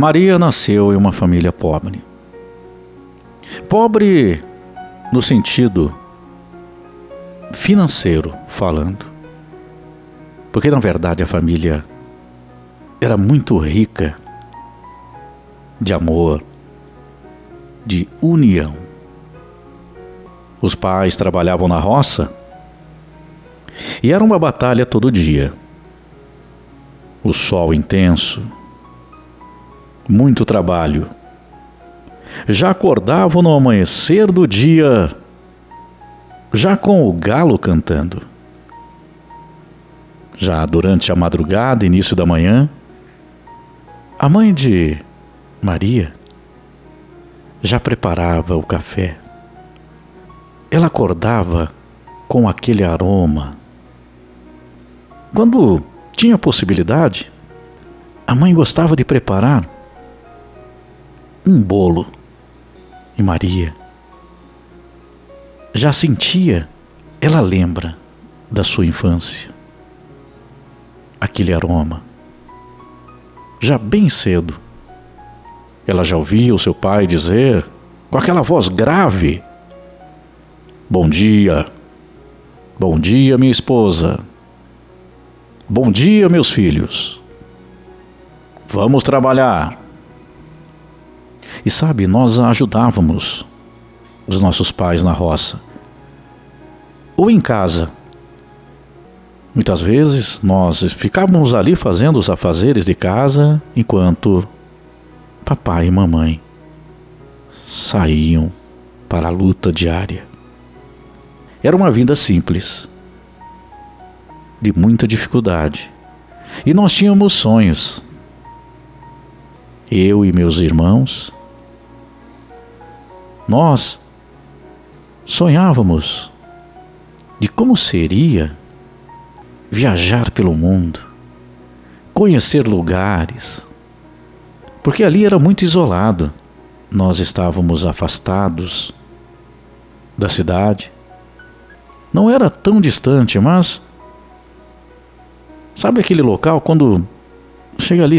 Maria nasceu em uma família pobre. Pobre no sentido financeiro falando. Porque na verdade a família era muito rica de amor, de união. Os pais trabalhavam na roça e era uma batalha todo dia. O sol intenso, muito trabalho. Já acordavam no amanhecer do dia, já com o galo cantando. Já durante a madrugada, início da manhã, a mãe de Maria já preparava o café. Ela acordava com aquele aroma. Quando tinha possibilidade, a mãe gostava de preparar um bolo. E Maria já sentia, ela lembra da sua infância, aquele aroma. Já bem cedo, ela já ouvia o seu pai dizer, com aquela voz grave: Bom dia, bom dia, minha esposa, bom dia, meus filhos, vamos trabalhar. E sabe, nós ajudávamos os nossos pais na roça ou em casa. Muitas vezes nós ficávamos ali fazendo os afazeres de casa enquanto papai e mamãe saíam para a luta diária. Era uma vida simples, de muita dificuldade. E nós tínhamos sonhos. Eu e meus irmãos, nós sonhávamos de como seria viajar pelo mundo, conhecer lugares, porque ali era muito isolado. Nós estávamos afastados da cidade. Não era tão distante, mas sabe aquele local quando chega ali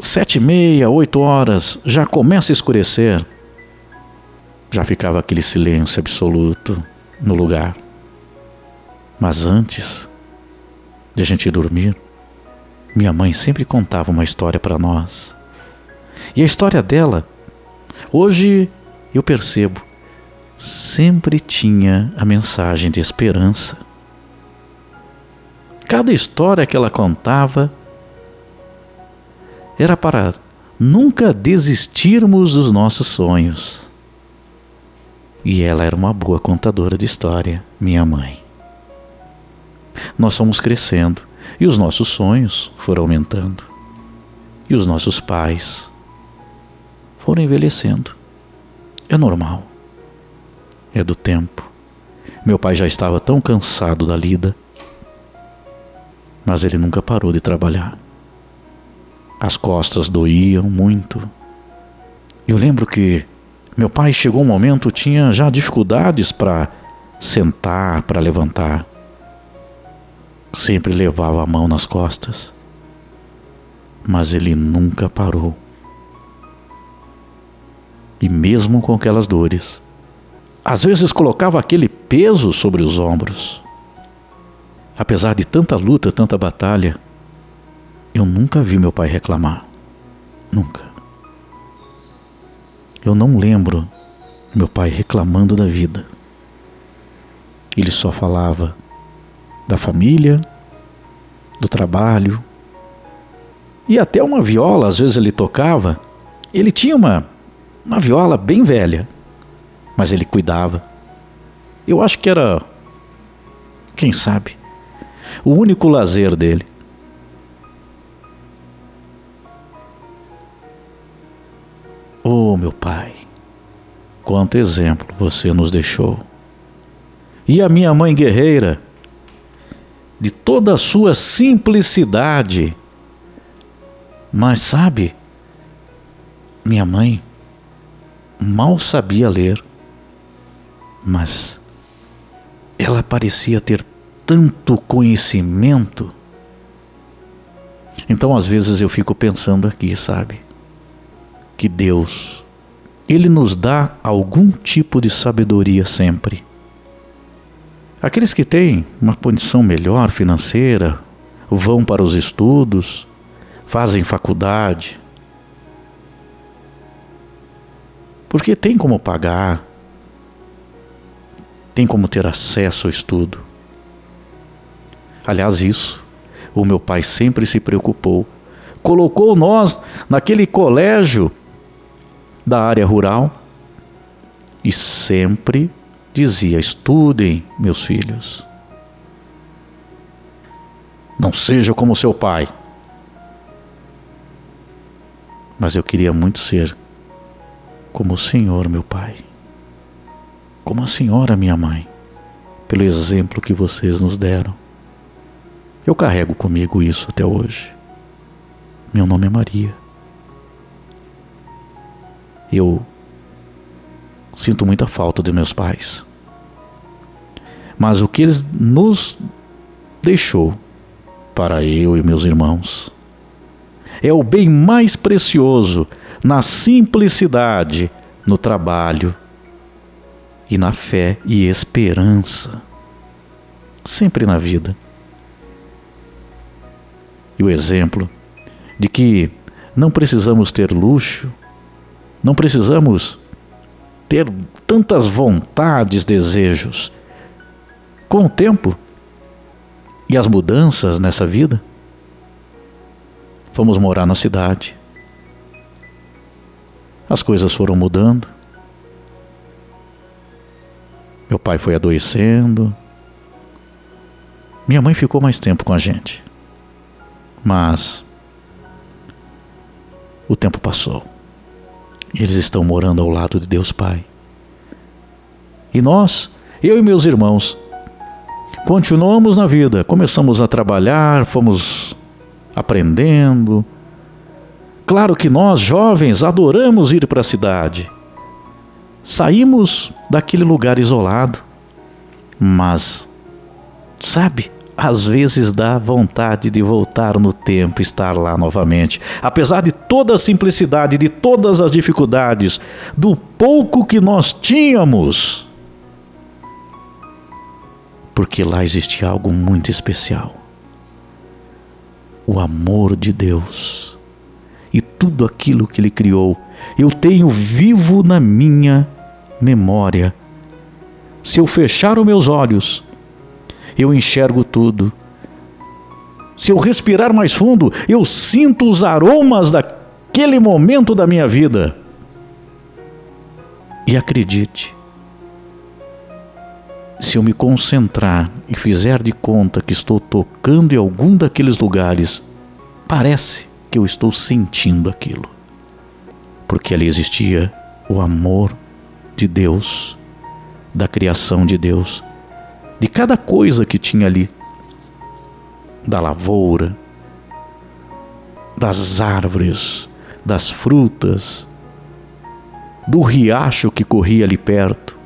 sete e meia, oito horas, já começa a escurecer, já ficava aquele silêncio absoluto no lugar. Mas antes de a gente dormir, minha mãe sempre contava uma história para nós. E a história dela, hoje eu percebo, sempre tinha a mensagem de esperança. Cada história que ela contava era para nunca desistirmos dos nossos sonhos. E ela era uma boa contadora de história, minha mãe. Nós fomos crescendo e os nossos sonhos foram aumentando. E os nossos pais foram envelhecendo. É normal. É do tempo. Meu pai já estava tão cansado da lida, mas ele nunca parou de trabalhar. As costas doíam muito. Eu lembro que meu pai chegou um momento tinha já dificuldades para sentar, para levantar. Sempre levava a mão nas costas, mas ele nunca parou. E mesmo com aquelas dores, às vezes colocava aquele peso sobre os ombros. Apesar de tanta luta, tanta batalha, eu nunca vi meu pai reclamar. Nunca. Eu não lembro meu pai reclamando da vida. Ele só falava da família, do trabalho. E até uma viola, às vezes ele tocava. Ele tinha uma uma viola bem velha, mas ele cuidava. Eu acho que era, quem sabe, o único lazer dele. Oh, meu Pai, quanto exemplo você nos deixou. E a minha mãe guerreira, de toda a sua simplicidade. Mas sabe, minha mãe mal sabia ler, mas ela parecia ter tanto conhecimento. Então, às vezes, eu fico pensando aqui, sabe? Que Deus, Ele nos dá algum tipo de sabedoria sempre. Aqueles que têm uma condição melhor financeira, vão para os estudos, fazem faculdade, porque tem como pagar, tem como ter acesso ao estudo. Aliás, isso o meu pai sempre se preocupou. Colocou nós naquele colégio da área rural e sempre dizia: estudem, meus filhos. Não seja como seu pai. Mas eu queria muito ser como o Senhor, meu pai. Como a senhora, minha mãe, pelo exemplo que vocês nos deram. Eu carrego comigo isso até hoje. Meu nome é Maria. Eu sinto muita falta de meus pais. Mas o que eles nos deixou para eu e meus irmãos é o bem mais precioso na simplicidade, no trabalho e na fé e esperança. Sempre na vida e o exemplo de que não precisamos ter luxo, não precisamos ter tantas vontades, desejos. Com o tempo e as mudanças nessa vida, fomos morar na cidade. As coisas foram mudando. Meu pai foi adoecendo. Minha mãe ficou mais tempo com a gente. Mas o tempo passou. Eles estão morando ao lado de Deus Pai. E nós, eu e meus irmãos, continuamos na vida, começamos a trabalhar, fomos aprendendo. Claro que nós, jovens, adoramos ir para a cidade. Saímos daquele lugar isolado, mas, sabe, às vezes dá vontade de voltar no tempo estar lá novamente. Apesar de toda a simplicidade, de todas as dificuldades, do pouco que nós tínhamos. Porque lá existia algo muito especial. O amor de Deus. E tudo aquilo que Ele criou, eu tenho vivo na minha memória. Se eu fechar os meus olhos, eu enxergo tudo. Se eu respirar mais fundo, eu sinto os aromas daquele momento da minha vida. E acredite, se eu me concentrar e fizer de conta que estou tocando em algum daqueles lugares, parece que eu estou sentindo aquilo. Porque ali existia o amor de Deus, da criação de Deus, de cada coisa que tinha ali. Da lavoura, das árvores, das frutas, do riacho que corria ali perto,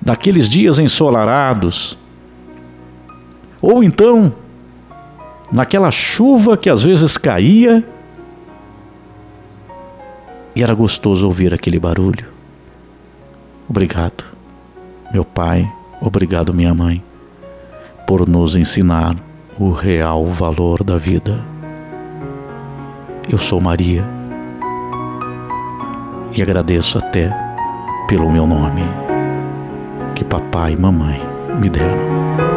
daqueles dias ensolarados, ou então naquela chuva que às vezes caía e era gostoso ouvir aquele barulho. Obrigado, meu Pai Obrigado, minha mãe, por nos ensinar o real valor da vida. Eu sou Maria e agradeço até pelo meu nome que papai e mamãe me deram.